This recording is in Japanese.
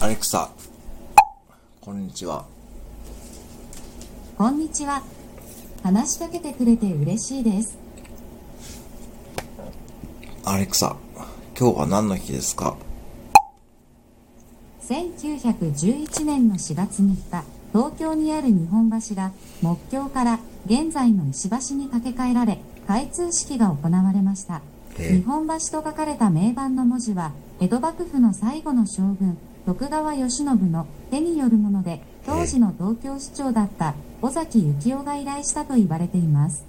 アレクサ、こんにちは。こんにちは。話しかけてくれて嬉しいです。アレクサ、今日は何の日ですか？1911年の4月3日、東京にある日本橋が木橋から現在の石橋に架け替えられ、開通式が行われました。ええ日本橋と書かれた銘板の文字は、江戸幕府の最後の将軍、徳川慶喜の手によるもので、当時の東京市長だった尾崎幸雄が依頼したと言われています。